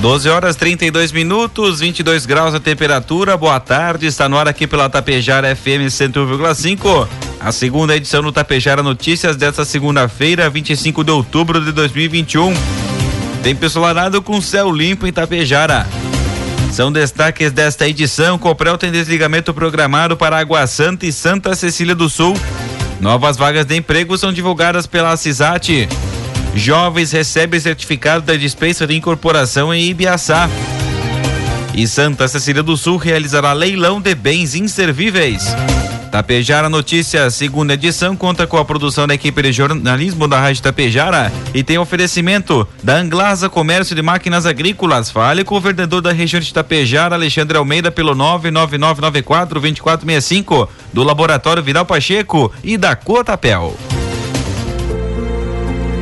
12 horas 32 minutos, 22 graus a temperatura. Boa tarde, está no ar aqui pela Tapejara FM 101,5. A segunda edição do Tapejara Notícias desta segunda-feira, 25 de outubro de 2021. Tempo ensolarado com céu limpo em Tapejara. São destaques desta edição: Coprel tem desligamento programado para Água Santa e Santa Cecília do Sul. Novas vagas de emprego são divulgadas pela CISAT. Jovens recebem certificado da dispensa de incorporação em Ibiaçá. E Santa Cecília do Sul realizará leilão de bens inservíveis. Tapejara Notícias, segunda edição, conta com a produção da equipe de jornalismo da Rádio Tapejara e tem oferecimento da Anglasa Comércio de Máquinas Agrícolas. Fale com o vendedor da região de Tapejara, Alexandre Almeida, pelo 99994-2465, do Laboratório Vidal Pacheco e da Cotapel.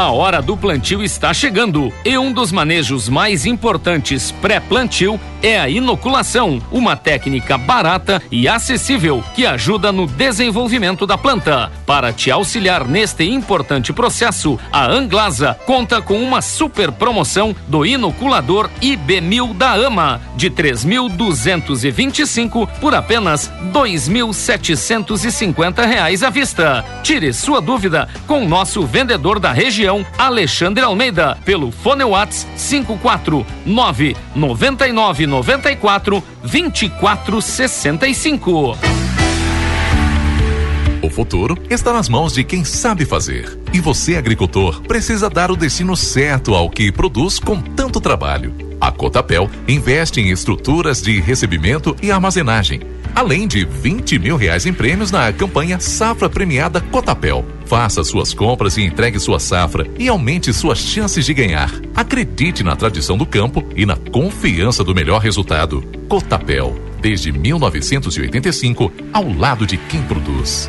A hora do plantio está chegando e um dos manejos mais importantes pré-plantio é a inoculação, uma técnica barata e acessível que ajuda no desenvolvimento da planta. Para te auxiliar neste importante processo, a Anglasa conta com uma super promoção do inoculador IB1000 da AMA de 3.225 por apenas 2.750 reais à vista. Tire sua dúvida com nosso vendedor da região, Alexandre Almeida, pelo Fone Whats 549 99 94 24 65. O futuro está nas mãos de quem sabe fazer. E você, agricultor, precisa dar o destino certo ao que produz com tanto trabalho. A Cotapel investe em estruturas de recebimento e armazenagem, além de 20 mil reais em prêmios na campanha Safra Premiada Cotapel. Faça suas compras e entregue sua safra e aumente suas chances de ganhar. Acredite na tradição do campo e na confiança do melhor resultado. Cotapel, desde 1985, ao lado de quem produz.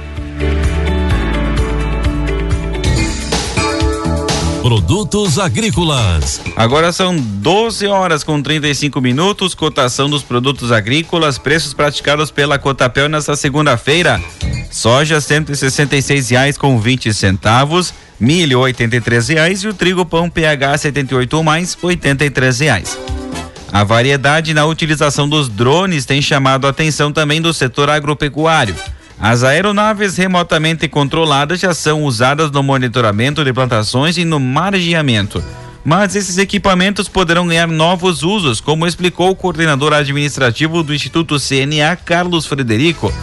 Produtos agrícolas. Agora são 12 horas com 35 minutos. Cotação dos produtos agrícolas, preços praticados pela Cotapel nesta segunda-feira. Soja R$ reais com 20 centavos, milho R$ reais e o trigo pão PH 78 mais R$ reais. A variedade na utilização dos drones tem chamado a atenção também do setor agropecuário. As aeronaves remotamente controladas já são usadas no monitoramento de plantações e no margeamento. Mas esses equipamentos poderão ganhar novos usos, como explicou o coordenador administrativo do Instituto CNA, Carlos Frederico.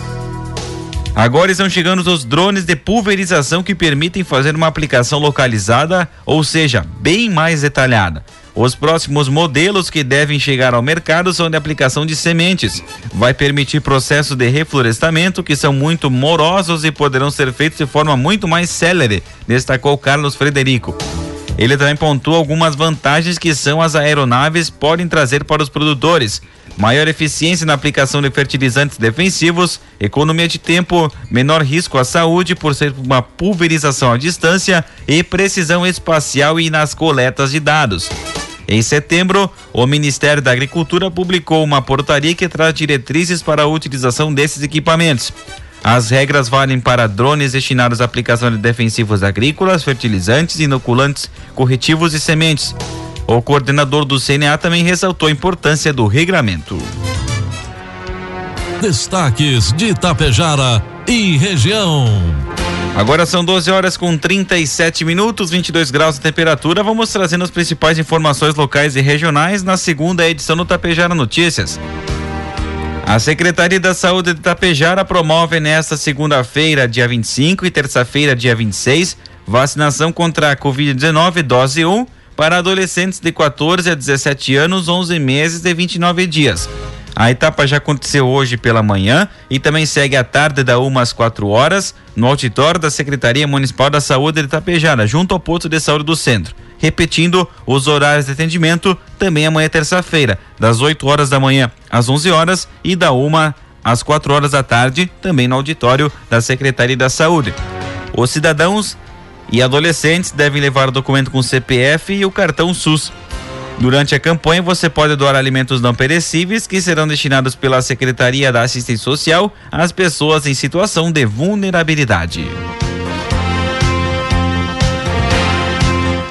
Agora estão chegando os drones de pulverização que permitem fazer uma aplicação localizada, ou seja, bem mais detalhada. Os próximos modelos que devem chegar ao mercado são de aplicação de sementes. Vai permitir processos de reflorestamento que são muito morosos e poderão ser feitos de forma muito mais célere, destacou Carlos Frederico. Ele também pontuou algumas vantagens que são as aeronaves podem trazer para os produtores. Maior eficiência na aplicação de fertilizantes defensivos, economia de tempo, menor risco à saúde por ser uma pulverização à distância e precisão espacial e nas coletas de dados. Em setembro, o Ministério da Agricultura publicou uma portaria que traz diretrizes para a utilização desses equipamentos. As regras valem para drones destinados à aplicação de defensivos agrícolas, fertilizantes, inoculantes, corretivos e sementes. O coordenador do CNA também ressaltou a importância do regramento. Destaques de Itapejara e região. Agora são 12 horas com 37 minutos, 22 graus de temperatura. Vamos trazendo as principais informações locais e regionais na segunda edição do Tapejara Notícias. A Secretaria da Saúde de Tapejara promove nesta segunda-feira, dia 25 e terça-feira, dia 26, vacinação contra a Covid-19 dose 1 para adolescentes de 14 a 17 anos, 11 meses e 29 dias. A etapa já aconteceu hoje pela manhã e também segue à tarde da uma às quatro horas no auditório da Secretaria Municipal da Saúde de Itapejara, junto ao posto de saúde do centro. Repetindo os horários de atendimento, também amanhã terça-feira, das 8 horas da manhã às 11 horas e da uma às 4 horas da tarde, também no auditório da Secretaria da Saúde. Os cidadãos e adolescentes devem levar o documento com CPF e o cartão SUS. Durante a campanha, você pode doar alimentos não perecíveis que serão destinados pela Secretaria da Assistência Social às pessoas em situação de vulnerabilidade.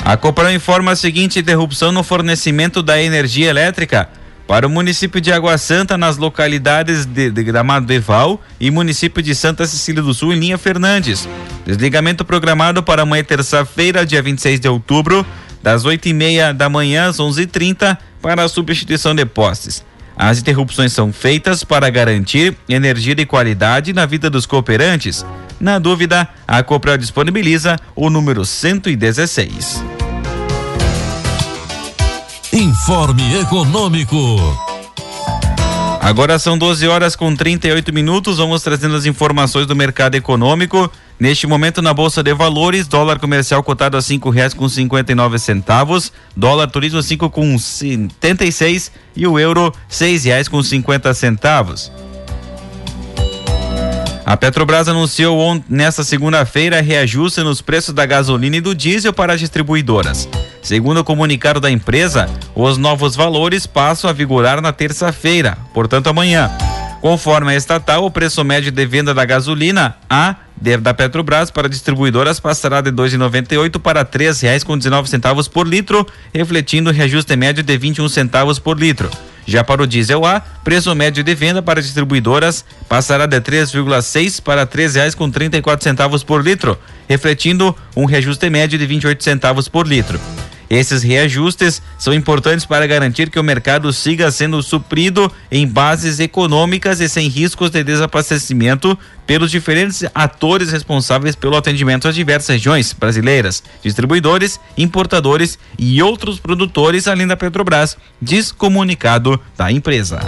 A Copran informa a seguinte interrupção no fornecimento da energia elétrica para o município de Água Santa nas localidades de, de Gramado Eval e município de Santa Cecília do Sul em linha Fernandes. Desligamento programado para amanhã terça-feira, dia 26 de outubro, das 8 e meia da manhã às 11:30 para a substituição de postes. As interrupções são feitas para garantir energia de qualidade na vida dos cooperantes. Na dúvida, a Copel disponibiliza o número 116. Informe Econômico. Agora são 12 horas com 38 minutos. Vamos trazendo as informações do mercado econômico. Neste momento na Bolsa de Valores, dólar comercial cotado a cinco reais com cinquenta e nove centavos, dólar turismo cinco com setenta e seis e o euro seis reais com cinquenta centavos. A Petrobras anunciou nesta segunda-feira reajuste nos preços da gasolina e do diesel para as distribuidoras. Segundo o comunicado da empresa, os novos valores passam a vigorar na terça-feira, portanto amanhã. Conforme a estatal, o preço médio de venda da gasolina A da Petrobras para distribuidoras passará de R$ 2,98 para R$ 3,19 por litro, refletindo reajuste médio de 21 centavos por litro. Já para o diesel A, preço médio de venda para distribuidoras passará de 3,6 para R$ 3,34 por litro, refletindo um reajuste médio de 28 centavos por litro. Esses reajustes são importantes para garantir que o mercado siga sendo suprido em bases econômicas e sem riscos de desabastecimento pelos diferentes atores responsáveis pelo atendimento às diversas regiões brasileiras, distribuidores, importadores e outros produtores além da Petrobras, diz comunicado da empresa.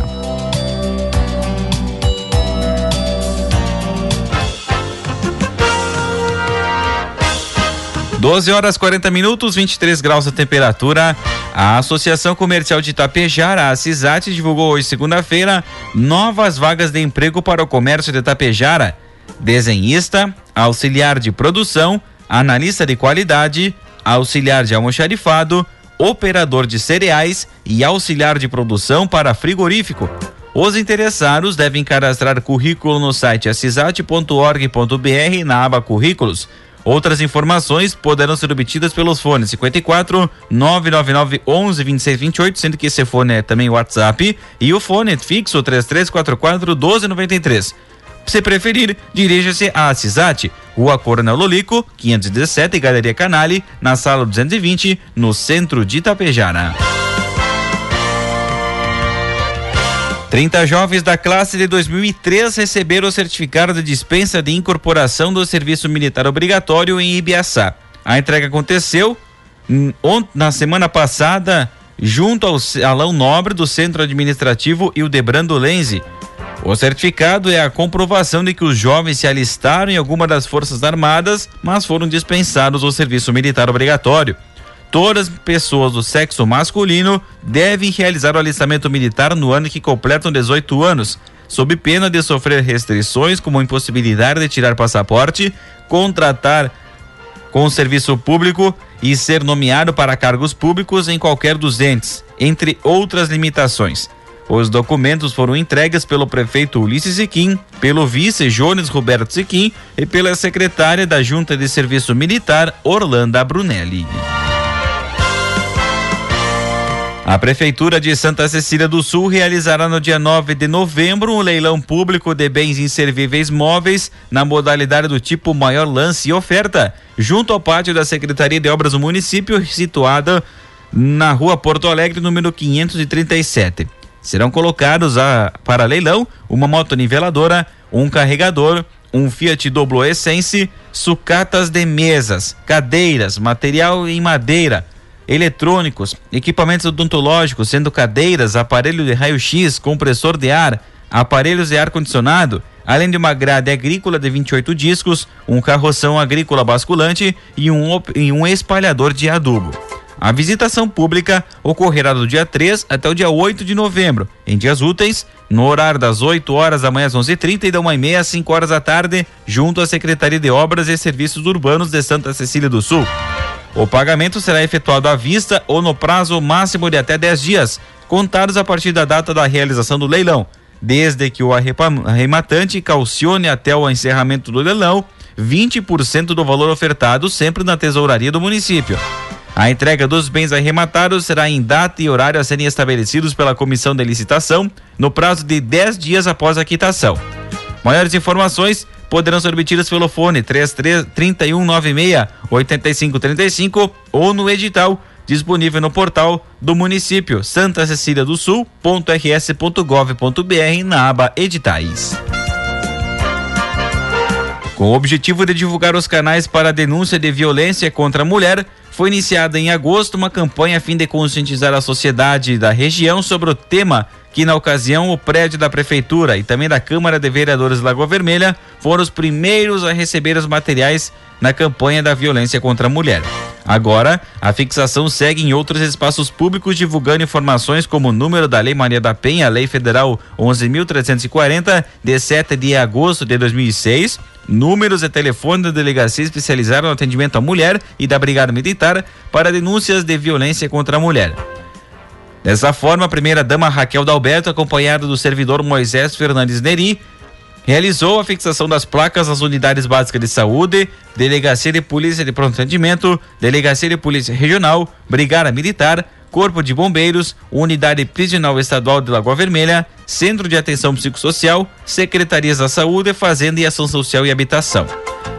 12 horas 40 minutos, 23 graus a temperatura. A Associação Comercial de Itapejara, a CISAT, divulgou hoje, segunda-feira, novas vagas de emprego para o comércio de Itapejara. Desenhista, auxiliar de produção, analista de qualidade, auxiliar de almoxarifado, operador de cereais e auxiliar de produção para frigorífico. Os interessados devem cadastrar currículo no site assisat.org.br na aba Currículos Outras informações poderão ser obtidas pelos fones 54 999 11 26 28, sendo que esse fone é também WhatsApp e o fone fixo 3344 1293. Se preferir, dirija-se a Cisate, Rua Coronel Lolico, 517, Galeria Canale, na sala 220, no centro de Itapejara. 30 jovens da classe de 2003 receberam o certificado de dispensa de incorporação do serviço militar obrigatório em Ibiaçá. A entrega aconteceu na semana passada junto ao Salão Nobre do Centro Administrativo Ildebrando Lenze. O certificado é a comprovação de que os jovens se alistaram em alguma das Forças Armadas, mas foram dispensados do serviço militar obrigatório todas as pessoas do sexo masculino devem realizar o alistamento militar no ano que completam 18 anos, sob pena de sofrer restrições como impossibilidade de tirar passaporte, contratar com serviço público e ser nomeado para cargos públicos em qualquer dos entes, entre outras limitações. Os documentos foram entregues pelo prefeito Ulisses Siquim, pelo vice Jones Roberto Siquim e pela secretária da Junta de Serviço Militar, Orlando Brunelli. A Prefeitura de Santa Cecília do Sul realizará no dia 9 de novembro um leilão público de bens inservíveis móveis na modalidade do tipo maior lance e oferta, junto ao pátio da Secretaria de Obras do município, situada na rua Porto Alegre, número 537. Serão colocados a, para leilão uma motoniveladora, um carregador, um Fiat Doblo Essence, sucatas de mesas, cadeiras, material em madeira, eletrônicos, equipamentos odontológicos, sendo cadeiras, aparelho de raio-x, compressor de ar, aparelhos de ar-condicionado, além de uma grade agrícola de 28 discos, um carroção agrícola basculante e um, e um espalhador de adubo. A visitação pública ocorrerá do dia 3 até o dia 8 de novembro, em dias úteis, no horário das 8 horas da manhã às 11h30 e da 1h30 às 5 horas da tarde, junto à Secretaria de Obras e Serviços Urbanos de Santa Cecília do Sul. O pagamento será efetuado à vista ou no prazo máximo de até 10 dias, contados a partir da data da realização do leilão, desde que o arrematante calcione até o encerramento do leilão 20% do valor ofertado, sempre na tesouraria do município. A entrega dos bens arrematados será em data e horário a serem estabelecidos pela comissão de licitação, no prazo de 10 dias após a quitação. Maiores informações poderão ser obtidas pelo fone 33 3196 8535 ou no edital disponível no portal do município Santa Cecília do Sul.rs.gov.br na aba Editais. Com o objetivo de divulgar os canais para a denúncia de violência contra a mulher, foi iniciada em agosto uma campanha a fim de conscientizar a sociedade da região sobre o tema que na ocasião o prédio da prefeitura e também da Câmara de Vereadores Lagoa Vermelha foram os primeiros a receber os materiais na campanha da violência contra a mulher. Agora, a fixação segue em outros espaços públicos divulgando informações como o número da Lei Maria da Penha, Lei Federal 11.340, de 7 de agosto de 2006, números e telefone da delegacia especializada no atendimento à mulher e da Brigada Militar para denúncias de violência contra a mulher. Dessa forma, a primeira-dama Raquel Dalberto, acompanhada do servidor Moisés Fernandes Neri, realizou a fixação das placas nas unidades básicas de saúde, Delegacia de Polícia de Pronto Atendimento, Delegacia de Polícia Regional, Brigada Militar, Corpo de Bombeiros, Unidade Prisional Estadual de Lagoa Vermelha, Centro de Atenção Psicossocial, Secretarias da Saúde, Fazenda e Ação Social e Habitação.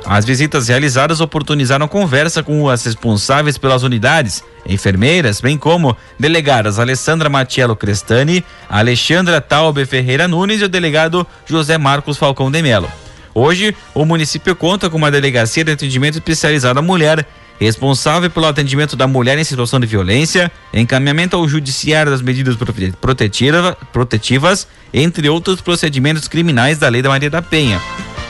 As visitas realizadas oportunizaram conversa com as responsáveis pelas unidades, enfermeiras, bem como delegadas Alessandra Matiello Crestani, Alexandra Taube Ferreira Nunes e o delegado José Marcos Falcão de Melo. Hoje, o município conta com uma delegacia de atendimento especializado à mulher, responsável pelo atendimento da mulher em situação de violência, encaminhamento ao judiciário das medidas protetiva, protetivas, entre outros procedimentos criminais da Lei da Maria da Penha.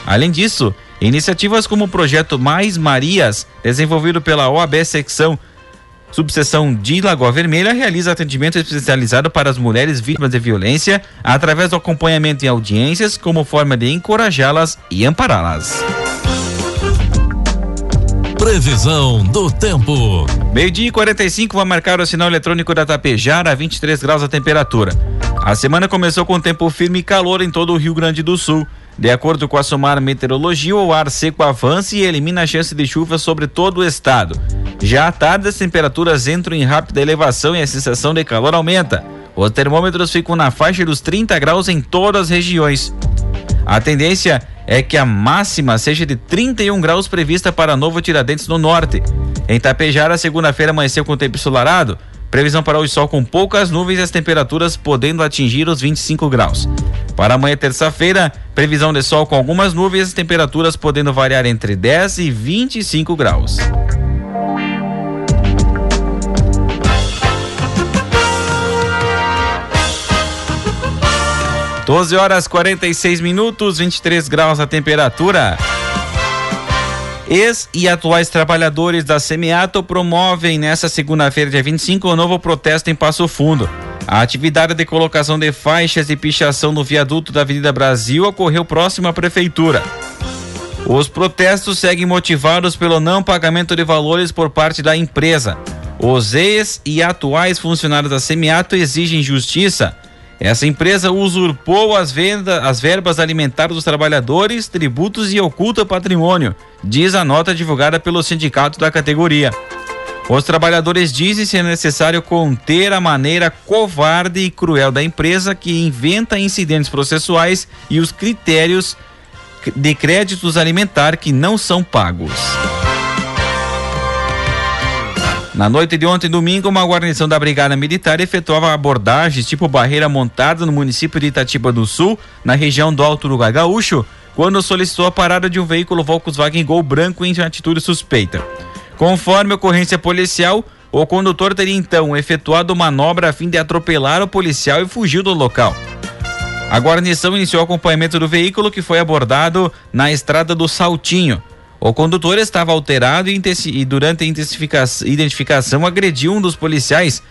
Além disso, Iniciativas como o projeto Mais Marias, desenvolvido pela OAB Secção Subseção de Lagoa Vermelha realiza atendimento especializado para as mulheres vítimas de violência através do acompanhamento em audiências como forma de encorajá-las e ampará-las. Previsão do tempo. Meio-dia e 45 vai marcar o sinal eletrônico da Tapejara a 23 graus a temperatura. A semana começou com tempo firme e calor em todo o Rio Grande do Sul. De acordo com a Somar Meteorologia, o ar seco avança e elimina a chance de chuva sobre todo o estado. Já à tarde, as temperaturas entram em rápida elevação e a sensação de calor aumenta. Os termômetros ficam na faixa dos 30 graus em todas as regiões. A tendência é que a máxima seja de 31 graus prevista para Novo Tiradentes no norte. Em Tapejara, segunda-feira amanheceu com tempo ensolarado, Previsão para hoje sol com poucas nuvens e as temperaturas podendo atingir os 25 graus. Para amanhã, terça-feira, previsão de sol com algumas nuvens e as temperaturas podendo variar entre 10 e 25 graus. Doze horas 46 minutos, 23 graus a temperatura. Ex e atuais trabalhadores da Semiato promovem nesta segunda-feira, dia 25, o um novo protesto em Passo Fundo. A atividade de colocação de faixas e pichação no viaduto da Avenida Brasil ocorreu próximo à prefeitura. Os protestos seguem motivados pelo não pagamento de valores por parte da empresa. Os ex e atuais funcionários da Semiato exigem justiça essa empresa usurpou as, vendas, as verbas alimentares dos trabalhadores, tributos e oculta patrimônio, diz a nota divulgada pelo sindicato da categoria. Os trabalhadores dizem ser necessário conter a maneira covarde e cruel da empresa que inventa incidentes processuais e os critérios de créditos alimentar que não são pagos. Na noite de ontem, domingo, uma guarnição da Brigada Militar efetuava abordagens tipo barreira montada no município de Itatiba do Sul, na região do Alto Uruguai Gaúcho, quando solicitou a parada de um veículo Volkswagen Gol branco em atitude suspeita. Conforme ocorrência policial, o condutor teria então efetuado manobra a fim de atropelar o policial e fugiu do local. A guarnição iniciou o acompanhamento do veículo que foi abordado na estrada do Saltinho. O condutor estava alterado e, e durante a identificação agrediu um dos policiais,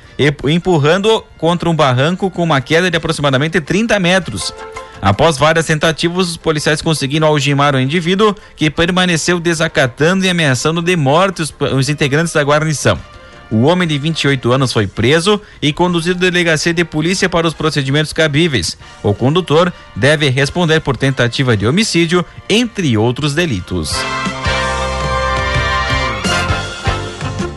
empurrando contra um barranco com uma queda de aproximadamente 30 metros. Após várias tentativas, os policiais conseguiram algemar o indivíduo, que permaneceu desacatando e ameaçando de morte os, os integrantes da guarnição. O homem de 28 anos foi preso e conduzido à delegacia de polícia para os procedimentos cabíveis. O condutor deve responder por tentativa de homicídio, entre outros delitos.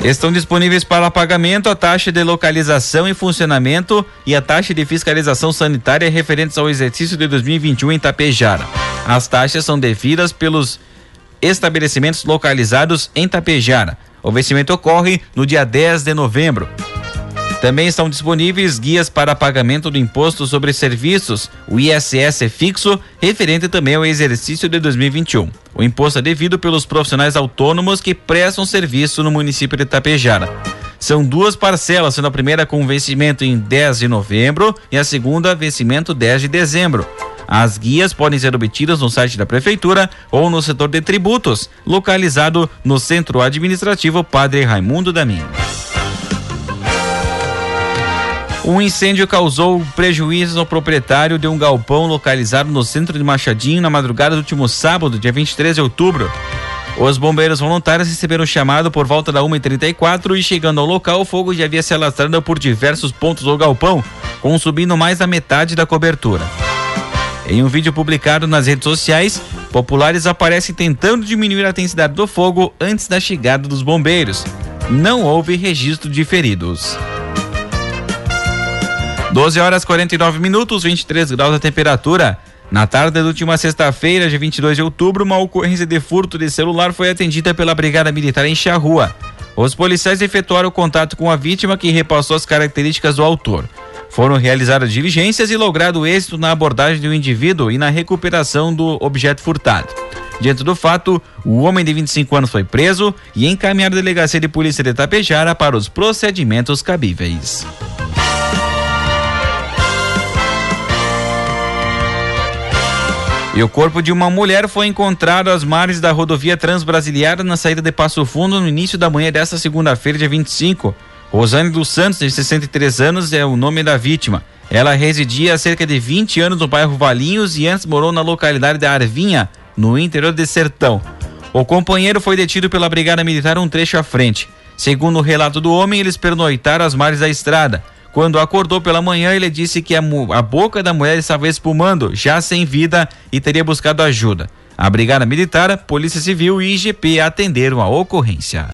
Estão disponíveis para pagamento a taxa de localização e funcionamento e a taxa de fiscalização sanitária referentes ao exercício de 2021 em Tapejara. As taxas são devidas pelos estabelecimentos localizados em Tapejara. O vencimento ocorre no dia 10 de novembro. Também estão disponíveis guias para pagamento do imposto sobre serviços, o ISS fixo, referente também ao exercício de 2021. O imposto é devido pelos profissionais autônomos que prestam serviço no município de Tapejara. São duas parcelas, sendo a primeira com vencimento em 10 de novembro e a segunda vencimento 10 de dezembro. As guias podem ser obtidas no site da prefeitura ou no setor de tributos, localizado no Centro Administrativo Padre Raimundo Damin. Um incêndio causou prejuízos ao proprietário de um galpão localizado no centro de Machadinho na madrugada do último sábado, dia 23 de outubro. Os bombeiros voluntários receberam o chamado por volta da 1h34 e chegando ao local, o fogo já havia se alastrado por diversos pontos do galpão, consumindo mais da metade da cobertura. Em um vídeo publicado nas redes sociais, populares aparecem tentando diminuir a intensidade do fogo antes da chegada dos bombeiros. Não houve registro de feridos. 12 horas 49 minutos, 23 graus a temperatura. Na tarde da última sexta-feira, dia 22 de outubro, uma ocorrência de furto de celular foi atendida pela Brigada Militar em Charrua. Os policiais efetuaram contato com a vítima que repassou as características do autor. Foram realizadas diligências e logrado êxito na abordagem do indivíduo e na recuperação do objeto furtado. Diante do fato, o homem de 25 anos foi preso e encaminhado à delegacia de polícia de Tapejara para os procedimentos cabíveis. E o corpo de uma mulher foi encontrado às margens da rodovia Transbrasiliana na saída de Passo Fundo no início da manhã desta segunda-feira, dia 25. Rosane dos Santos, de 63 anos, é o nome da vítima. Ela residia há cerca de 20 anos no bairro Valinhos e antes morou na localidade de Arvinha, no interior de Sertão. O companheiro foi detido pela Brigada Militar um trecho à frente. Segundo o relato do homem, eles pernoitaram às margens da estrada. Quando acordou pela manhã, ele disse que a, a boca da mulher estava espumando, já sem vida, e teria buscado ajuda. A Brigada Militar, Polícia Civil e IGP atenderam a ocorrência.